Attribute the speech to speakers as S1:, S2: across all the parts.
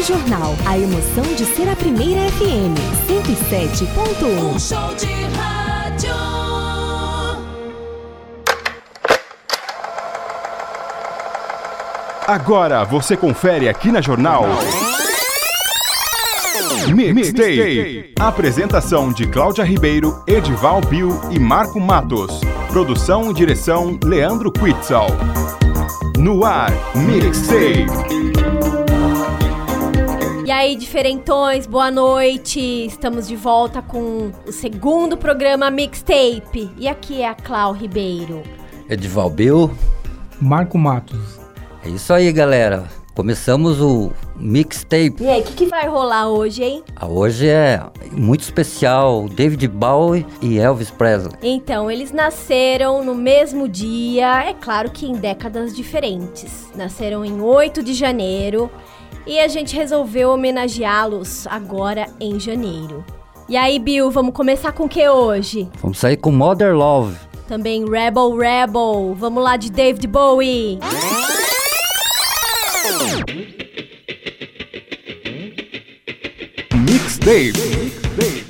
S1: Rádio Jornal. A emoção de ser a primeira FM. 107.1.
S2: Um show de rádio.
S3: Agora você confere aqui na Jornal. Mixtape. Apresentação de Cláudia Ribeiro, Edival Bill e Marco Matos. Produção e direção Leandro Quitzal. No ar, Mixtape.
S4: E aí, diferentões, boa noite! Estamos de volta com o segundo programa Mixtape. E aqui é a Clau Ribeiro.
S5: Edival Bill.
S6: Marco Matos.
S5: É isso aí, galera. Começamos o mixtape.
S4: E aí, o que, que vai rolar hoje, hein?
S5: Ah, hoje é muito especial, David Bowie e Elvis Presley.
S4: Então, eles nasceram no mesmo dia, é claro que em décadas diferentes. Nasceram em 8 de janeiro e a gente resolveu homenageá-los agora em janeiro. E aí, Bill, vamos começar com o que hoje?
S5: Vamos sair com Mother Love.
S4: Também Rebel Rebel. Vamos lá de David Bowie.
S3: Mixtape.
S7: I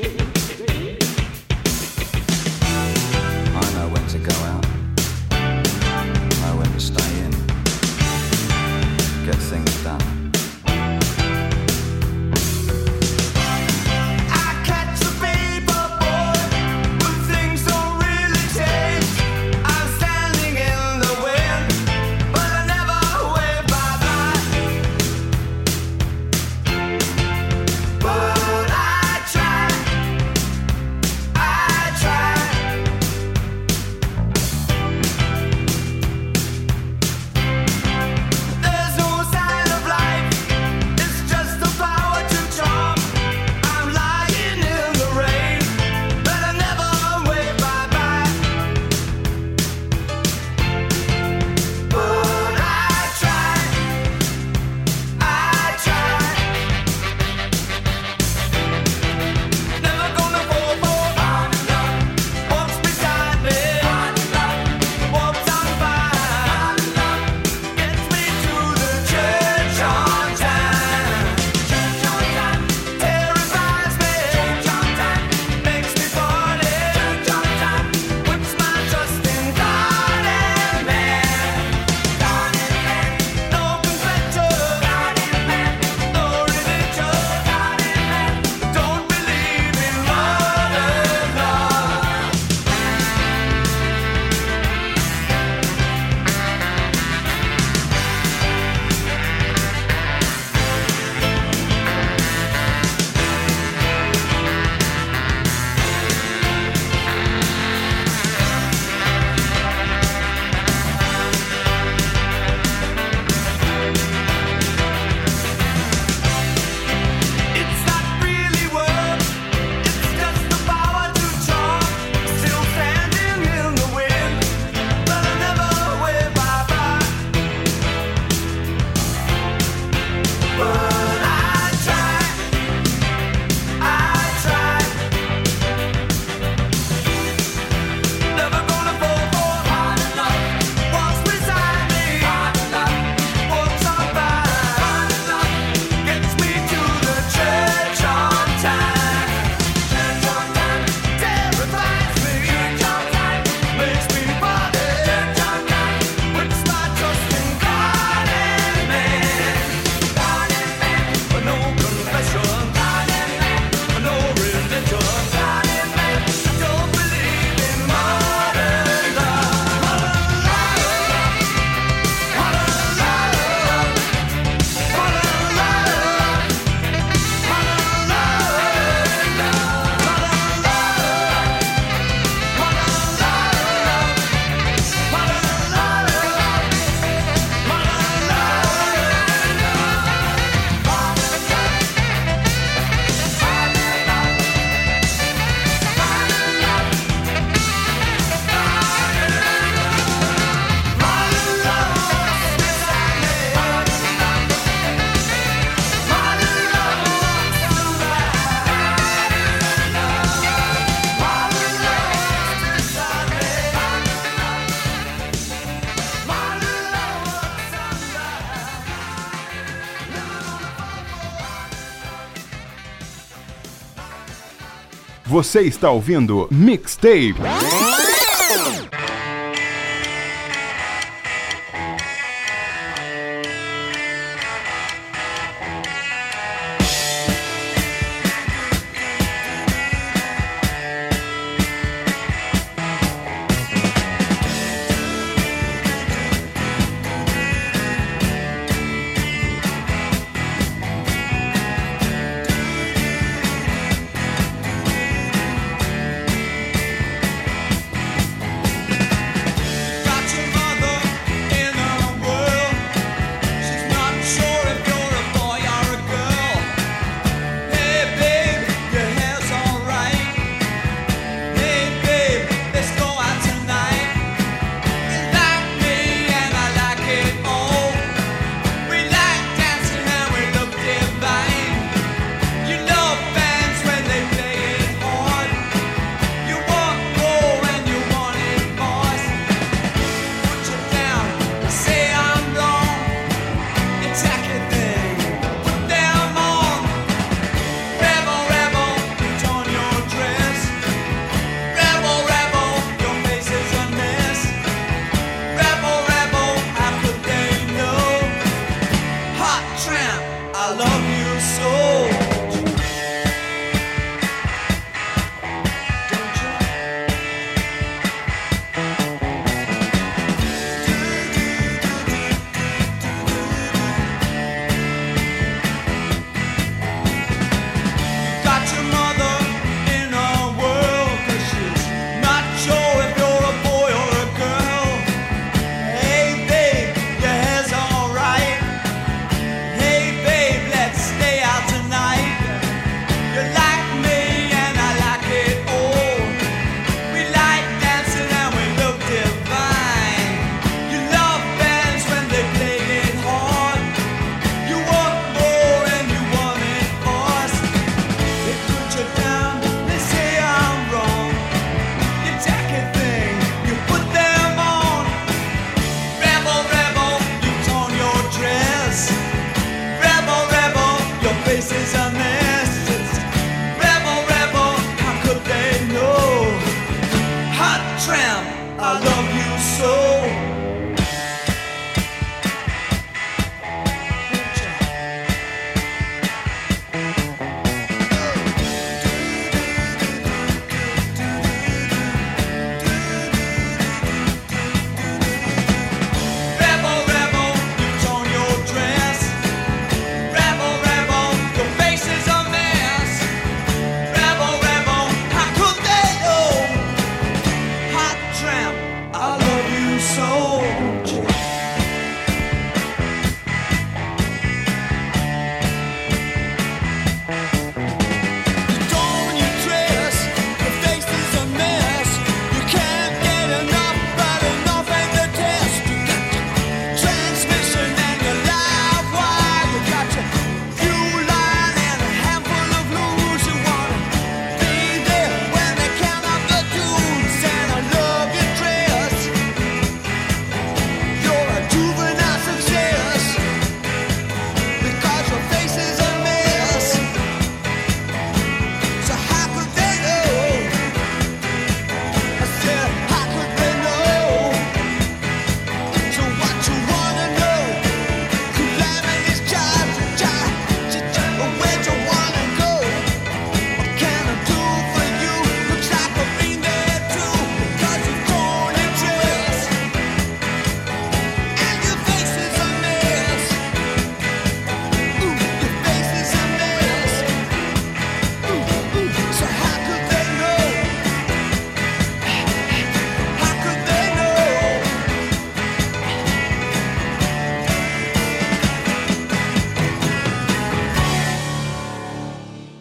S8: Você está ouvindo Mixtape.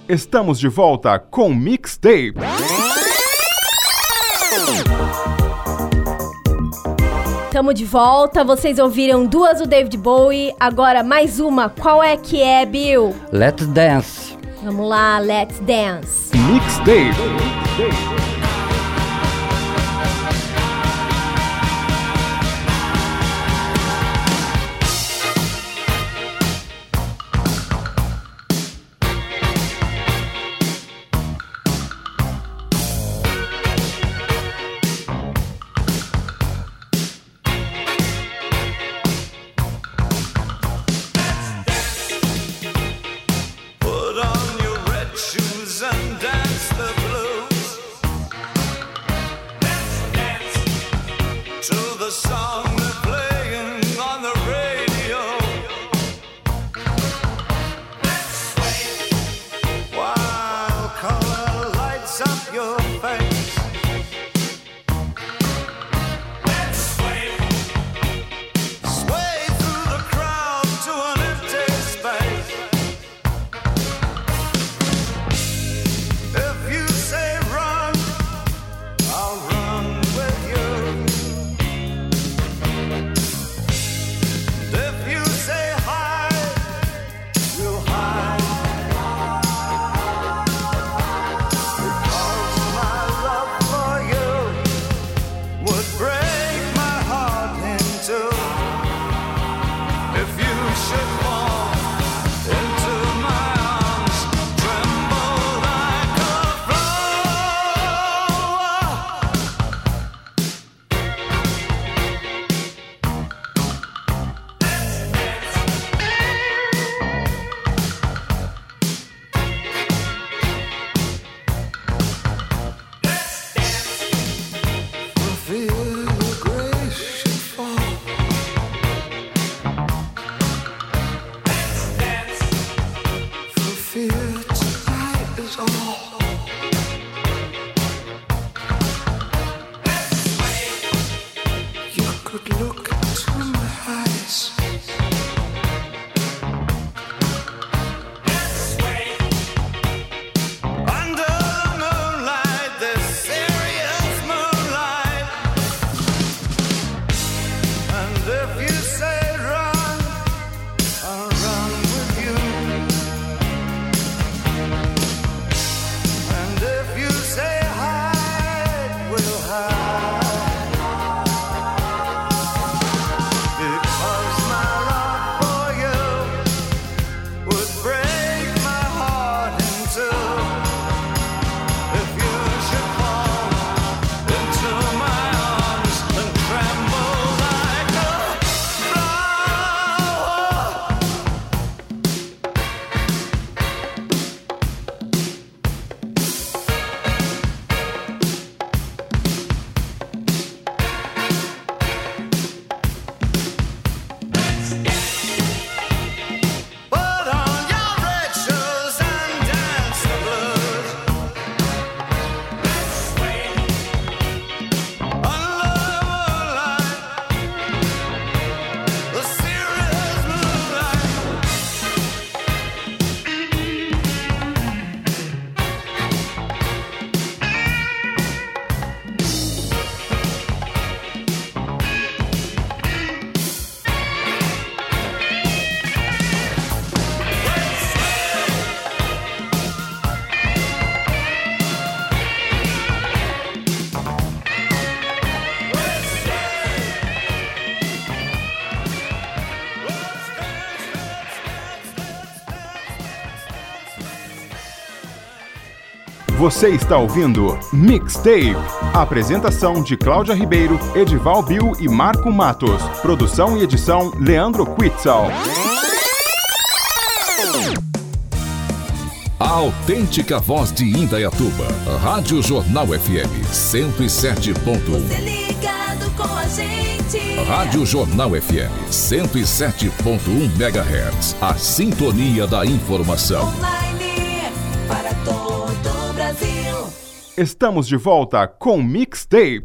S8: Estamos de volta com Mixtape.
S4: Tamo de volta, vocês ouviram duas do David Bowie, agora mais uma. Qual é que é, Bill?
S5: Let's Dance.
S4: Vamos lá, let's dance.
S8: Mixtape. Você está ouvindo Mixtape. Apresentação de Cláudia Ribeiro, Edival Bill e Marco Matos. Produção e edição Leandro Quitzal.
S9: A autêntica voz de Indaiatuba. Rádio Jornal FM 107.1.
S2: Ligado com a gente.
S9: Rádio Jornal FM 107.1 MHz. A sintonia da informação.
S2: Online
S8: Estamos de volta com Mixtape.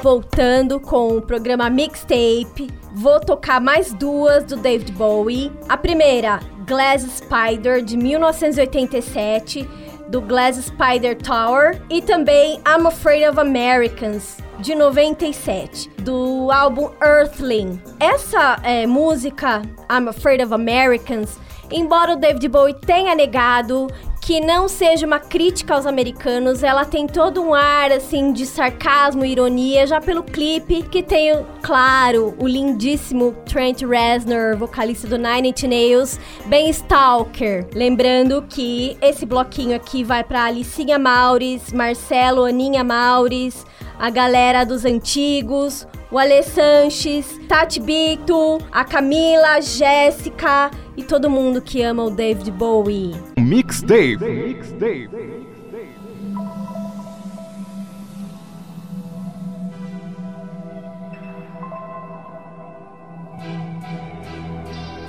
S4: Voltando com o programa Mixtape, vou tocar mais duas do David Bowie. A primeira, Glass Spider, de 1987, do Glass Spider Tower. E também I'm Afraid of Americans, de 97, do álbum Earthling. Essa é, música, I'm Afraid of Americans, embora o David Bowie tenha negado que não seja uma crítica aos americanos, ela tem todo um ar assim de sarcasmo e ironia, já pelo clipe que tem, claro, o lindíssimo Trent Reznor, vocalista do Nine Inch Nails, bem stalker. Lembrando que esse bloquinho aqui vai para Alicinha Maures, Marcelo, Aninha Maures, a galera dos antigos, o Ale Sanches, Tati Bito, a Camila, a Jéssica e todo mundo que ama o David Bowie.
S8: Mix Dave. Mix Dave.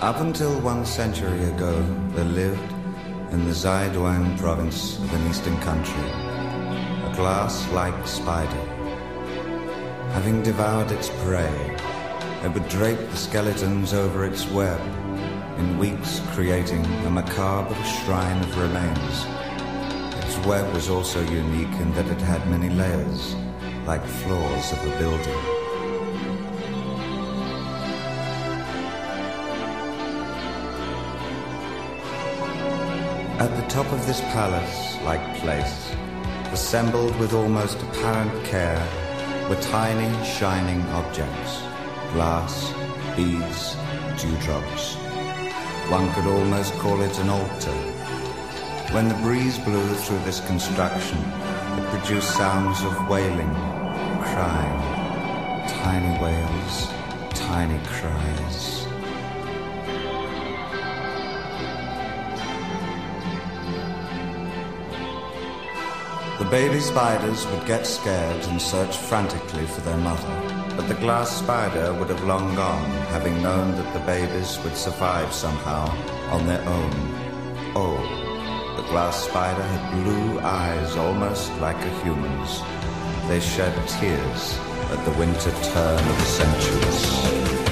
S10: Up until one century ago, there lived in the Zaiduan province of an eastern country a glass like spider. Having devoured its prey, it would drape the skeletons over its web, in weeks creating a macabre shrine of remains. Its web was also unique in that it had many layers, like floors of a building. At the top of this palace-like place, assembled with almost apparent care, were tiny, shining objects, glass, beads, dewdrops. One could almost call it an altar. When the breeze blew through this construction, it produced sounds of wailing, crying, tiny wails, tiny cries. The baby spiders would get scared and search frantically for their mother, but the glass spider would have long gone, having known that the babies would survive somehow on their own. Oh, the glass spider had blue eyes almost like a human's. They shed tears at the winter turn of the centuries.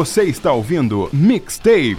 S11: Você está ouvindo Mixtape.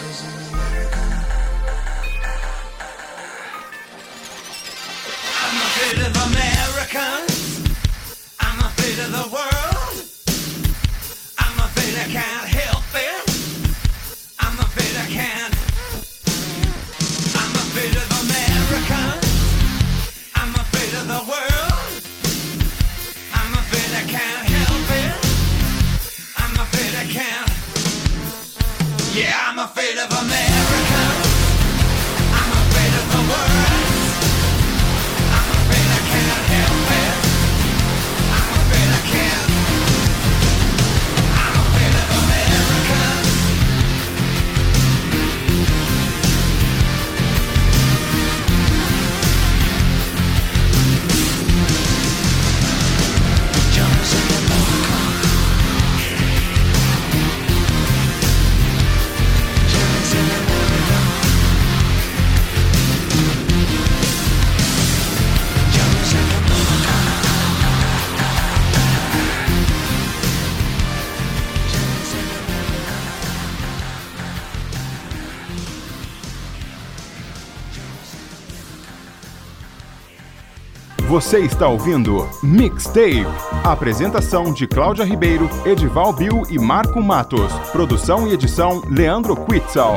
S11: I'm afraid of Americans. I'm afraid of the world. I'm afraid of. can't.
S8: Você está ouvindo Mixtape.
S3: Apresentação de Cláudia Ribeiro, Edival Bill e Marco Matos. Produção e edição Leandro Quitzal.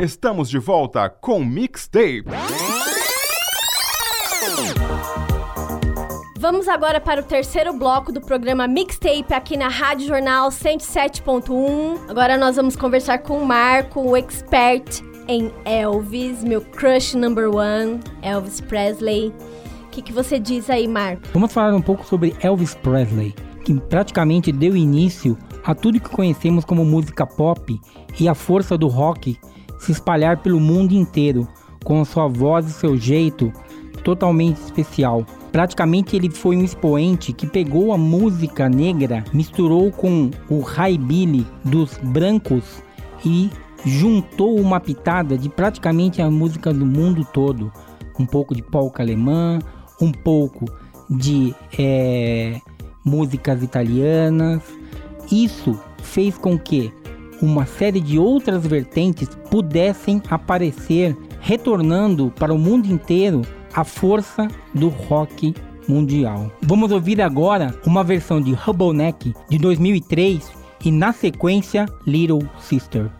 S3: Estamos de volta com Mixtape.
S4: Vamos agora para o terceiro bloco do programa Mixtape aqui na Rádio Jornal 107.1. Agora nós vamos conversar com o Marco, o expert em Elvis, meu crush number one, Elvis Presley. O que, que você diz aí, Marco?
S11: Vamos falar um pouco sobre Elvis Presley, que praticamente deu início a tudo que conhecemos como música pop e a força do rock se espalhar pelo mundo inteiro, com sua voz e seu jeito totalmente especial. Praticamente ele foi um expoente que pegou a música negra, misturou com o raibilly dos brancos e juntou uma pitada de praticamente a música do mundo todo. Um pouco de polca alemã, um pouco de é, músicas italianas. Isso fez com que uma série de outras vertentes pudessem aparecer, retornando para o mundo inteiro a força do rock mundial. Vamos ouvir agora uma versão de Hubble Neck de 2003 e na sequência Little Sister.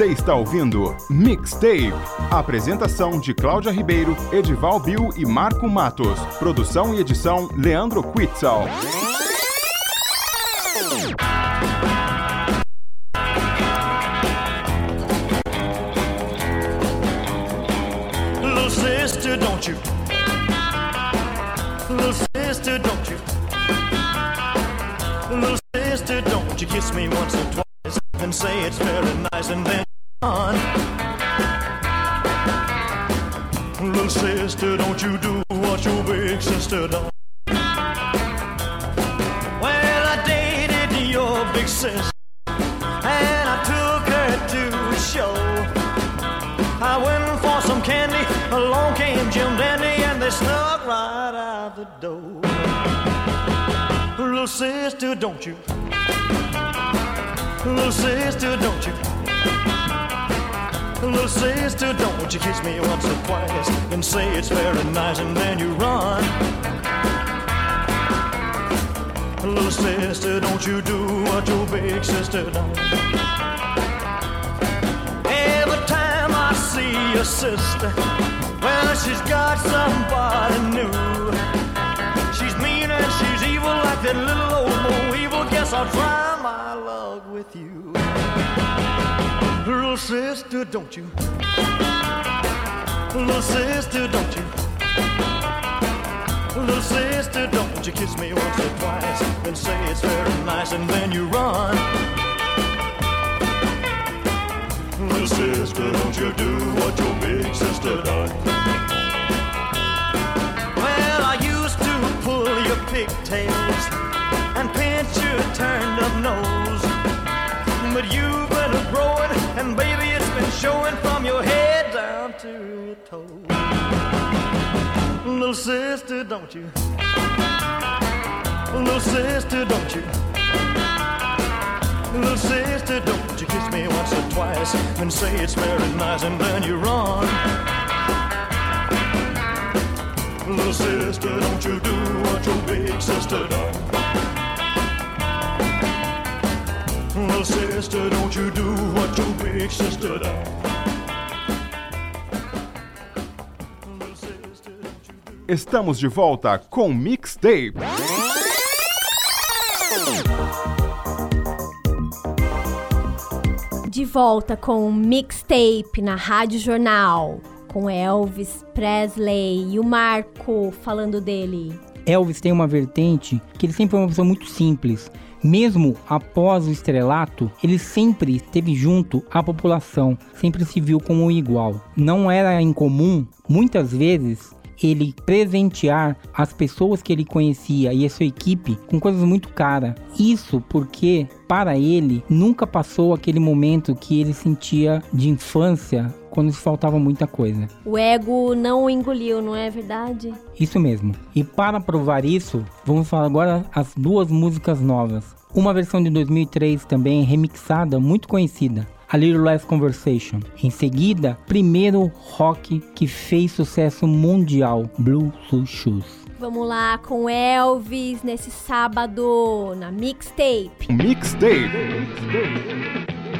S3: Você está ouvindo Mixtape. Apresentação de Cláudia Ribeiro, Edival Bill e Marco Matos. Produção e edição Leandro Quitzal.
S11: Little sister, don't you? Little don't you? Little don't you kiss me once or twice and say it's very nice and then on. Little sister, don't you do what your big sister done. Well, I dated your big sister and I took her to a show. I went for some candy, along came Jim Dandy, and they snuck right out the door. Little sister, don't you? Little sister, don't you? Little sister, don't you kiss me once or twice and say it's very nice, and then you run. Little sister, don't you do what your big sister done. Every time I see your sister, well, she's got somebody new. She's mean and she's evil like that little old Mo evil. Guess I'll try my luck with you. Sister, don't you? Little sister, don't you? Little sister, don't you kiss me once or twice and say it's very nice and then you run. Little sister, don't you do what your big sister done. Well, I used to pull your pigtails and pinch your turned up nose. But you've showing from your head down to your toes. Little sister, don't you? Little sister, don't you? Little sister, don't you kiss me once or twice and say it's very nice, and then you run. Little sister, don't you do what your big sister done. Little sister, don't you do what your big sister done. Little sister, don't you do
S8: Estamos de volta com Mixtape.
S4: De volta com o mixtape na Rádio Jornal, com Elvis Presley e o Marco falando dele.
S6: Elvis tem uma vertente que ele sempre foi uma pessoa muito simples. Mesmo após o estrelato, ele sempre esteve junto à população, sempre se viu como igual. Não era incomum, muitas vezes, ele presentear as pessoas que ele conhecia e a sua equipe com coisas muito caras. Isso porque, para ele, nunca passou aquele momento que ele sentia de infância quando faltava muita coisa.
S4: O ego não o engoliu, não é verdade?
S6: Isso mesmo. E para provar isso, vamos falar agora as duas músicas novas. Uma versão de 2003 também remixada, muito conhecida. A Little Less Conversation. Em seguida, primeiro rock que fez sucesso mundial, Blue Blue Shoes.
S4: Vamos lá com Elvis nesse sábado na mixtape.
S8: Mixtape.
S11: little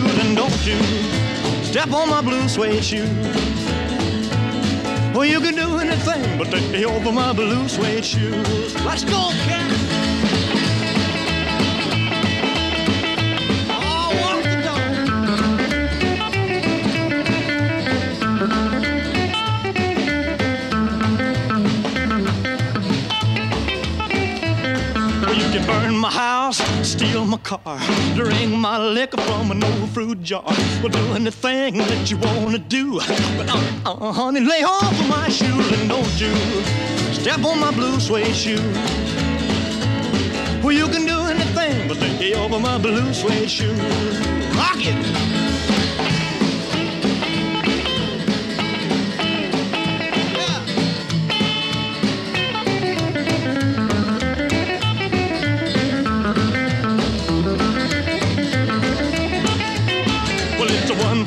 S11: step on my blue suede shoe. Well, you can do anything but take me over my blue suede shoes. Let's go, cat. Oh, can burn my house, steal my car, my liquor from an old fruit jar. Well, do anything that you wanna do, but uh, uh, honey, lay off of my shoes and don't you step on my blue suede shoe. Well, you can do anything but lay over my blue suede shoe. Rock it.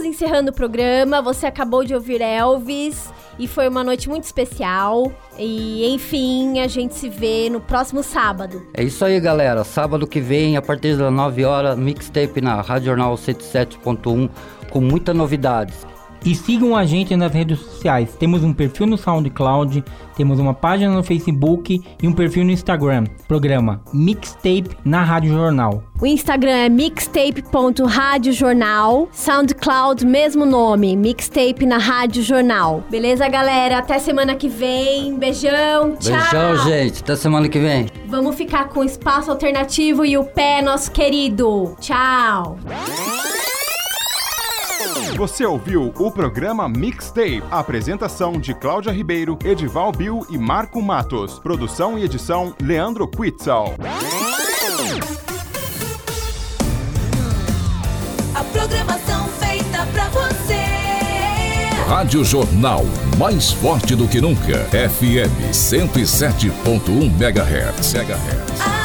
S4: Estamos encerrando o programa. Você acabou de ouvir Elvis e foi uma noite muito especial. E enfim, a gente se vê no próximo sábado.
S5: É isso aí, galera. Sábado que vem, a partir das 9 horas, mixtape na Rádio Jornal 107.1 com muitas novidades.
S6: E sigam a gente nas redes sociais. Temos um perfil no SoundCloud, temos uma página no Facebook e um perfil no Instagram. Programa Mixtape na Rádio Jornal.
S4: O Instagram é mixtape.radiojornal, SoundCloud, mesmo nome, Mixtape na Rádio Jornal. Beleza, galera? Até semana que vem. Beijão, tchau.
S5: Beijão, gente. Até semana que vem.
S4: Vamos ficar com o espaço alternativo e o pé, nosso querido. Tchau.
S3: Você ouviu o programa Mixtape. Apresentação de Cláudia Ribeiro, Edival Bill e Marco Matos. Produção e edição Leandro Quitzal.
S2: A programação feita pra você.
S9: Rádio Jornal, mais forte do que nunca. FM 107.1 MHz. MHz.
S2: A